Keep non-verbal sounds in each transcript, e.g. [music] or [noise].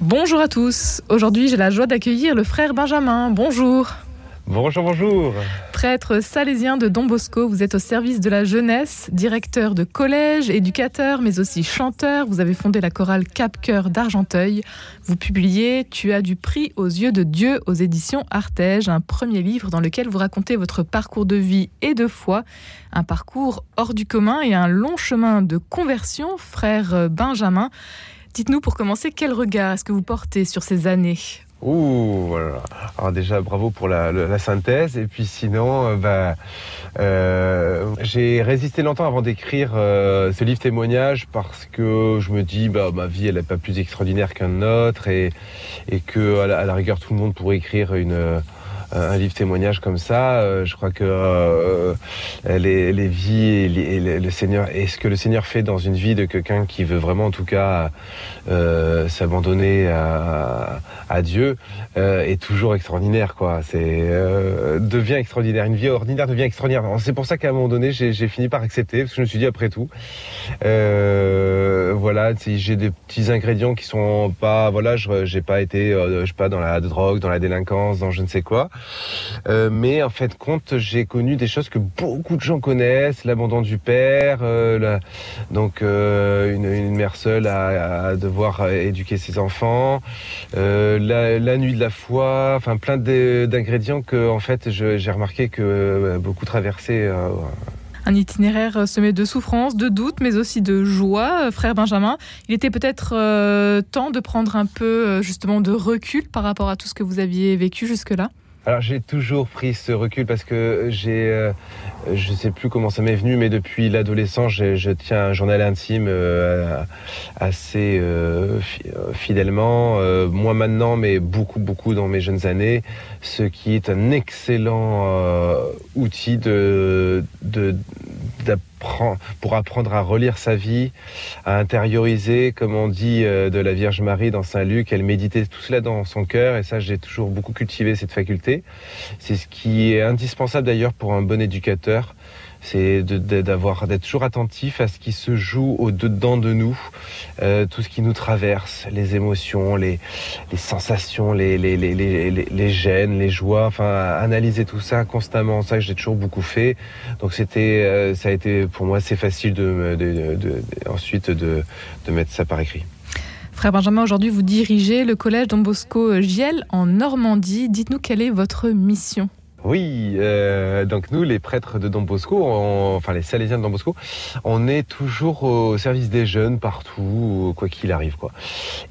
Bonjour à tous. Aujourd'hui, j'ai la joie d'accueillir le frère Benjamin. Bonjour. Bonjour, bonjour. Prêtre salésien de Don Bosco, vous êtes au service de la jeunesse, directeur de collège, éducateur, mais aussi chanteur. Vous avez fondé la chorale Cap Cœur d'Argenteuil. Vous publiez Tu as du prix aux yeux de Dieu aux éditions Artege, un premier livre dans lequel vous racontez votre parcours de vie et de foi, un parcours hors du commun et un long chemin de conversion, frère Benjamin. Dites-nous pour commencer, quel regard est-ce que vous portez sur ces années? Ouh, voilà. Alors déjà, bravo pour la, synthèse. Et puis sinon, euh, bah, euh, j'ai résisté longtemps avant d'écrire euh, ce livre témoignage parce que je me dis, bah, ma vie, elle n'est pas plus extraordinaire qu'un autre et, et que à la, rigueur, tout le monde pourrait écrire une un livre témoignage comme ça. je crois que les, les, vies et, le Seigneur et ce que le Seigneur fait dans une vie de quelqu'un qui veut vraiment, en tout cas, s'abandonner à, à Dieu euh, est toujours extraordinaire. quoi. C'est euh, devient extraordinaire. Une vie ordinaire devient extraordinaire. C'est pour ça qu'à un moment donné, j'ai fini par accepter, parce que je me suis dit après tout, euh, voilà, j'ai des petits ingrédients qui sont pas, voilà, j'ai pas été, je sais pas, dans la drogue, dans la délinquance, dans je ne sais quoi. Mais en fait, compte, j'ai connu des choses que beaucoup de gens connaissent, l'abandon du père, donc une, une, mère seule à, devoir éduquer ses enfants, la, nuit de la foi, enfin plein d'ingrédients que en fait j'ai remarqué que euh, beaucoup traversaient. Euh, un itinéraire semé de souffrance, de doute, mais aussi de joie, euh, frère Benjamin. Il était peut-être temps de prendre un peu justement de recul par rapport à tout ce que vous aviez vécu jusque-là. Alors j'ai toujours pris ce recul parce que j'ai, euh, je sais plus comment ça m'est venu, mais depuis l'adolescence, je tiens un journal intime euh, assez euh, fidèlement. moi maintenant, mais beaucoup beaucoup dans mes jeunes années, ce qui est un excellent outil de, de pour apprendre à relire sa vie, à intérioriser, comme on dit euh, de la Vierge Marie dans Saint Luc, elle méditait tout cela dans son cœur, et ça j'ai toujours beaucoup cultivé cette faculté. C'est ce qui est indispensable d'ailleurs pour un bon éducateur, c'est d'avoir d'être toujours attentif à ce qui se joue au dedans de nous, euh, tout ce qui nous traverse, les émotions, les, sensations, les, les, les, gènes, les joies, enfin analyser tout ça constamment, ça que j'ai toujours beaucoup fait. Donc c'était, euh, ça a été pour moi assez facile de, ensuite de, de mettre ça par écrit. Frère Benjamin, aujourd'hui vous dirigez le collège Don Bosco Giel en Normandie. Dites-nous quelle est votre mission oui, euh, donc nous, les prêtres de Don Bosco, enfin les Salésiens de Don Bosco, on est toujours au service des jeunes partout, quoi qu'il arrive, quoi.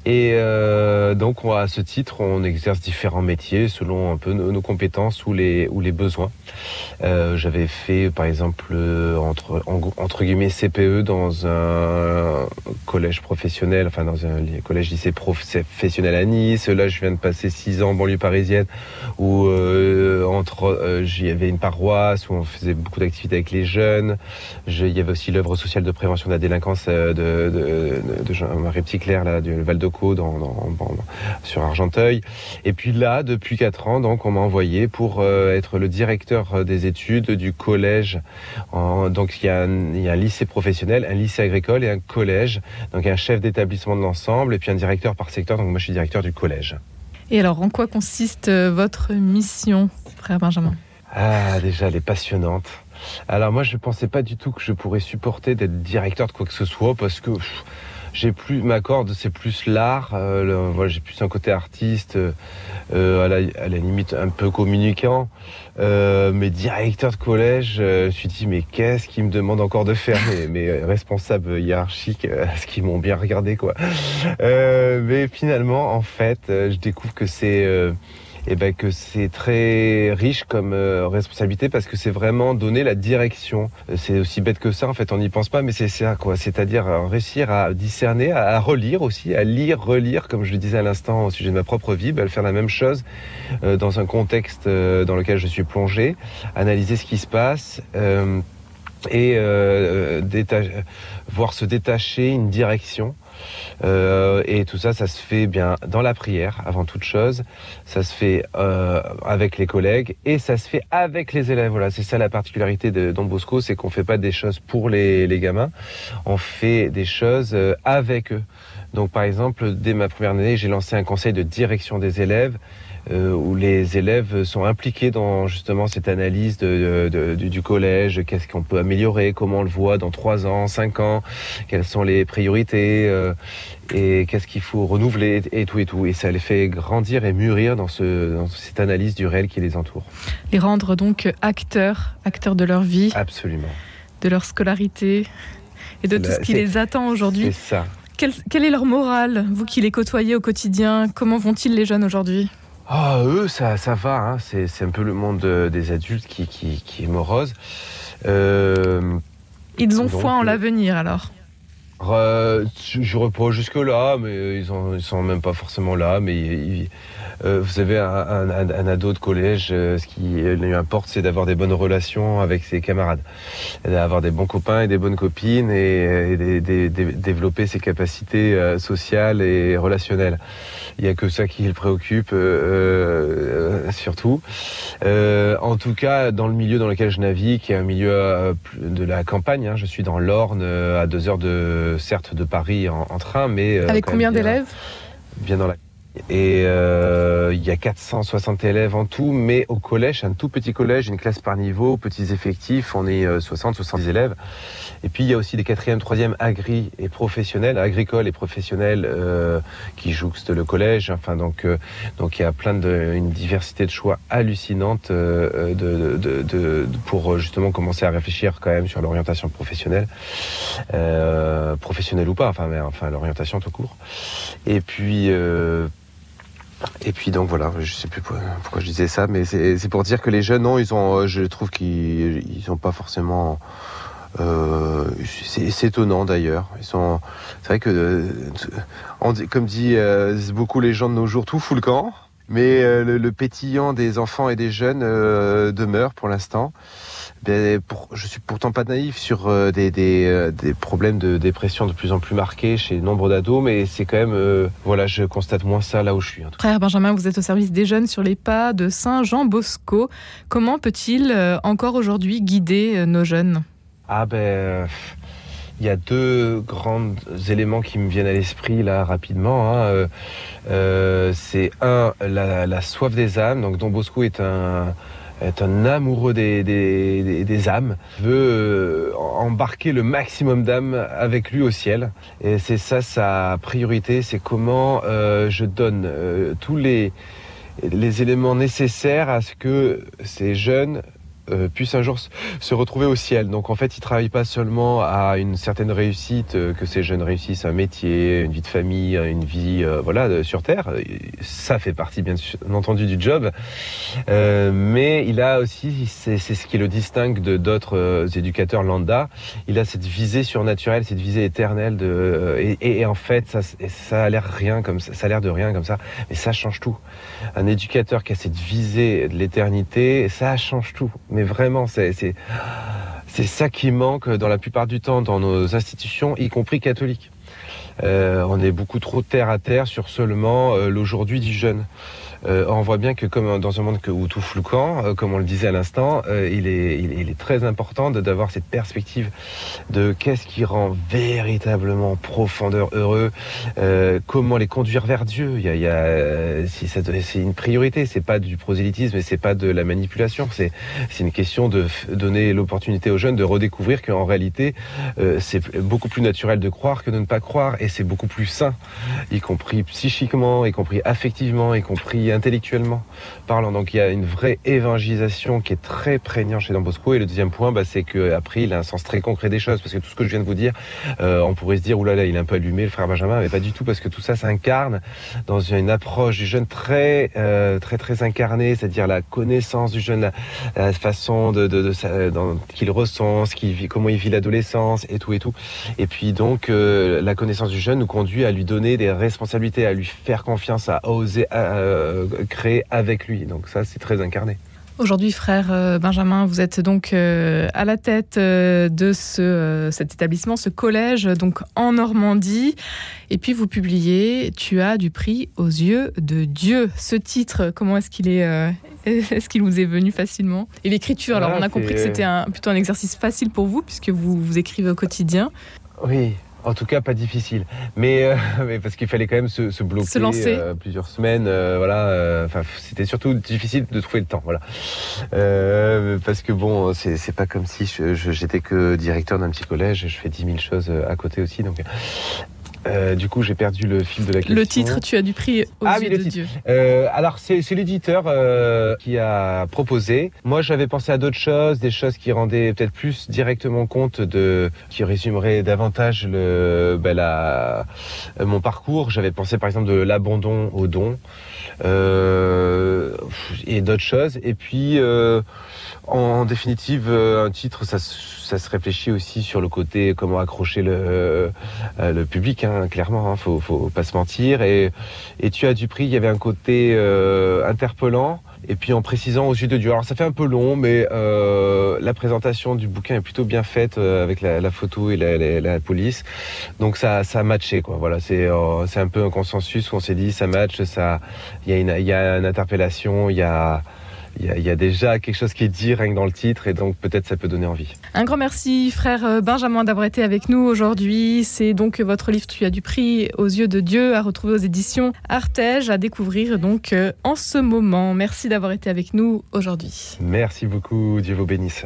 Et euh, donc, à ce titre, on exerce différents métiers selon un peu nos, compétences ou les ou les besoins. Euh, J'avais fait, par exemple, entre entre guillemets CPE dans un collège professionnel, enfin dans un collège lycée professionnel à Nice. Là, je viens de passer six ans en banlieue parisienne, où euh, entre euh, il y avait une paroisse où on faisait beaucoup d'activités avec les jeunes. il y avait aussi l'œuvre sociale de prévention de la délinquance euh, de, de, de Jean-Marie Petitclerc, là, du Val de Caux, dans, sur Argenteuil. Et puis là, depuis quatre ans, donc, on m'a envoyé pour euh, être le directeur des études du collège. donc, il y, a un, il y a un lycée professionnel, un lycée agricole et un collège. Donc, un chef d'établissement de l'ensemble et puis un directeur par secteur. Donc, moi, je suis directeur du collège. Et alors, en quoi consiste votre mission frère Benjamin? Ah, déjà, elle est passionnante. Alors moi, je ne pensais pas du tout que je pourrais supporter d'être directeur de quoi que ce soit parce que j'ai plus ma corde, c'est plus l'art. Euh, voilà, j'ai plus un côté artiste, euh, à, la, limite un peu communicant. Euh, mais directeur de collège, je me suis dit mais qu'est-ce qu'ils me demandent encore de faire [laughs] mes, mes responsables hiérarchiques, ce qu'ils m'ont bien regardé quoi. mais finalement, en fait, je découvre que c'est et eh ben que c'est très riche comme euh, responsabilité parce que c'est vraiment donner la direction. C'est aussi bête que ça en fait, on n'y pense pas, mais c'est ça quoi? C'est-à-dire euh, réussir à discerner, à, relire aussi, à lire, relire, comme je le disais à l'instant au sujet de ma propre vie, ben, faire la même chose euh, dans un contexte dans lequel je suis plongé, analyser ce qui se passe et voir se détacher une direction euh, et tout ça, ça se fait bien dans la prière avant toute chose. Ça se fait euh, avec les collègues et ça se fait avec les élèves. Voilà, c'est ça la particularité de Don Bosco, c'est qu'on fait pas des choses pour les, les gamins, on fait des choses euh, avec eux. Donc par exemple, dès ma première année, j'ai lancé un conseil de direction des élèves euh, où les élèves sont impliqués dans justement cette analyse de, du collège, qu'est-ce qu'on peut améliorer, comment on le voit dans 3 ans, 5 ans, quelles sont les priorités euh, et qu'est-ce qu'il faut renouveler et tout et tout. Et ça les fait grandir et mûrir dans, ce, dans cette analyse du réel qui les entoure. Les rendre donc acteurs, acteurs de leur vie. Absolument. De leur scolarité et de tout ce qui les attend aujourd'hui. C'est ça. Quelle est leur morale, vous qui les côtoyez au quotidien? Comment vont-ils les jeunes aujourd'hui? Ah, eux, ça, ça va. Hein. C'est, un peu le monde des adultes qui, qui, qui est morose. Euh, ils ont foi en euh, l'avenir alors Je reprends jusque-là, mais ils, ont, sont même pas forcément là. Mais euh, vous savez, un, ado de collège, ce qui lui importe, c'est d'avoir des bonnes relations avec ses camarades, d'avoir des bons copains et des bonnes copines et, développer ses capacités sociales et relationnelles. Il n'y a que ça qui le préoccupe, euh, euh, surtout. Euh, en tout cas, dans le milieu dans lequel je navigue, qui est un milieu de la campagne, hein, je suis dans l'Orne, à deux heures de, certes, de Paris en, train, mais... Avec combien d'élèves? Bien dans la et euh, il y a 460 élèves en tout, mais au collège, un tout petit collège, une classe par niveau, petits effectifs, on est 60, euh, 70 élèves. Et puis il y a aussi des quatrièmes, troisième agri et professionnels, agricoles et professionnels euh, qui jouxtent le collège. Enfin donc euh, donc il y a plein de une diversité de choix hallucinante euh, de, de, de, pour justement commencer à réfléchir quand même sur l'orientation professionnelle, professionnelle ou pas, enfin mais enfin l'orientation tout court. Et puis et puis donc voilà, je sais plus pourquoi je disais ça, mais c'est pour dire que les jeunes, non, ils ont, je trouve qu'ils n'ont pas forcément. Euh, c'est étonnant d'ailleurs. Ils sont, c'est vrai que, euh, comme dit euh, beaucoup les gens de nos jours, tout fout le camp. Mais le, pétillant des enfants et des jeunes demeure pour l'instant. Ben, pour, je suis pourtant pas naïf sur euh, des, des, euh, des, problèmes de dépression de plus en plus marqués chez nombre d'ados, mais c'est quand même, euh, voilà, je constate moins ça là où je suis. Frère Benjamin, vous êtes au service des jeunes sur les pas de Saint-Jean Bosco. Comment peut-il encore aujourd'hui guider nos jeunes? Ah ben. Il y a deux grands éléments qui me viennent à l'esprit là rapidement. Hein. c'est un, la, la, soif des âmes. Donc Don Bosco est un, est un amoureux des, des, des, âmes, veut euh, embarquer le maximum d'âmes avec lui au ciel. Et c'est ça sa priorité, c'est comment euh, je donne euh, tous les, les éléments nécessaires à ce que ces jeunes euh, puisse un jour se retrouver au ciel. Donc en fait, il travaille pas seulement à une certaine réussite, euh, que ces jeunes réussissent un métier, une vie de famille, une vie euh, voilà sur terre. Ça fait partie bien entendu du job, mais il a aussi, c'est ce qui le distingue de d'autres éducateurs lambda. Il a cette visée surnaturelle, cette visée éternelle de et, en fait ça, ça a l'air rien comme ça, ça a l'air de rien comme ça, mais ça change tout. Un éducateur qui a cette visée de l'éternité, ça change tout. Mais vraiment, c'est ça qui manque dans la plupart du temps dans nos institutions, y compris catholiques. Euh, on est beaucoup trop terre à terre sur seulement euh, l'aujourd'hui du jeune. Euh, on voit bien que comme dans un monde où tout flouquant, euh, comme on le disait à l'instant, euh, il, est, il, est très important d'avoir cette perspective de qu'est-ce qui rend véritablement profondeur heureux, comment les conduire vers Dieu. Il y a, y a c'est une priorité, c'est pas du prosélytisme et c'est pas de la manipulation. C'est une question de donner l'opportunité aux jeunes de redécouvrir qu'en réalité c'est beaucoup plus naturel de croire que de ne pas croire c'est beaucoup plus sain, y compris psychiquement, y compris affectivement, y compris intellectuellement parlant. Donc il y a une vraie évangélisation qui est très prégnante chez Don Bosco. Et le deuxième point, bah, c'est qu'après, il a un sens très concret des choses. Parce que tout ce que je viens de vous dire, euh, on pourrait se dire, oulala, il est un peu allumé, le frère Benjamin, mais pas du tout, parce que tout ça s'incarne dans une approche du jeune très, euh, très, très incarnée, c'est-à-dire la connaissance du jeune, la, façon de, de, qu'il ressent, ce vit, comment il vit l'adolescence et tout et tout. Et puis donc, euh, la connaissance du jeune nous conduit à lui donner des responsabilités, à lui faire confiance, à oser, euh, créé avec lui. Donc ça, c'est très incarné. Aujourd'hui, frère euh, Benjamin, vous êtes donc euh, à la tête de ce, cet établissement, ce collège, donc en Normandie. Et puis vous publiez Tu as du prix aux yeux de Dieu. Ce titre, comment est-ce qu'il est, [laughs] est-ce qu'il vous est venu facilement? Et l'écriture, alors on a compris que c'était un, plutôt un exercice facile pour vous puisque vous vous écrivez au quotidien. Oui, En tout cas, pas difficile. Mais, euh, [laughs] mais parce qu'il fallait quand même se, se bloquer Se lancer. euh, plusieurs semaines. euh, voilà. euh, Enfin, c'était surtout difficile de trouver le temps. Voilà. Euh, parce que bon, c'est pas comme si j'étais que directeur d'un petit collège. Je fais 10 000 choses à côté aussi. Donc, euh, du coup, j'ai perdu le fil de la question. Le titre, tu as du prix aux Ah yeux oui, le de titre. Dieu. Euh, alors c'est l'éditeur euh, qui a proposé. Moi j'avais pensé à d'autres choses, des choses qui rendaient peut-être plus directement compte de, qui résumeraient davantage le, ben, la, mon parcours. J'avais pensé par exemple de l'abandon au don euh, et d'autres choses. Et puis euh, en définitive un titre ça, se- ça se réfléchit aussi sur le côté comment accrocher le, euh, public hein, clairement. Hein, faut, faut pas se mentir et tu as du prix, il y avait un côté euh, interpellant. Et puis en précisant aux yeux de Dieu. Alors ça fait un peu long, mais euh, la présentation du bouquin est plutôt bien faite avec la, photo et la, police. Donc ça, ça a matché quoi. Voilà, c'est un peu un consensus où on s'est dit ça match, ça, il y a une interpellation, il y a il y, a, il y a déjà quelque chose qui est dit rien que dans le titre et donc peut-être ça peut donner envie. Un grand merci, frère euh, Benjamin, d'avoir été avec nous aujourd'hui. C'est donc votre livre Tu as du prix aux yeux de Dieu à retrouver aux éditions Artege, à découvrir donc euh, en ce moment. Merci d'avoir été avec nous aujourd'hui. Merci beaucoup, Dieu vous bénisse.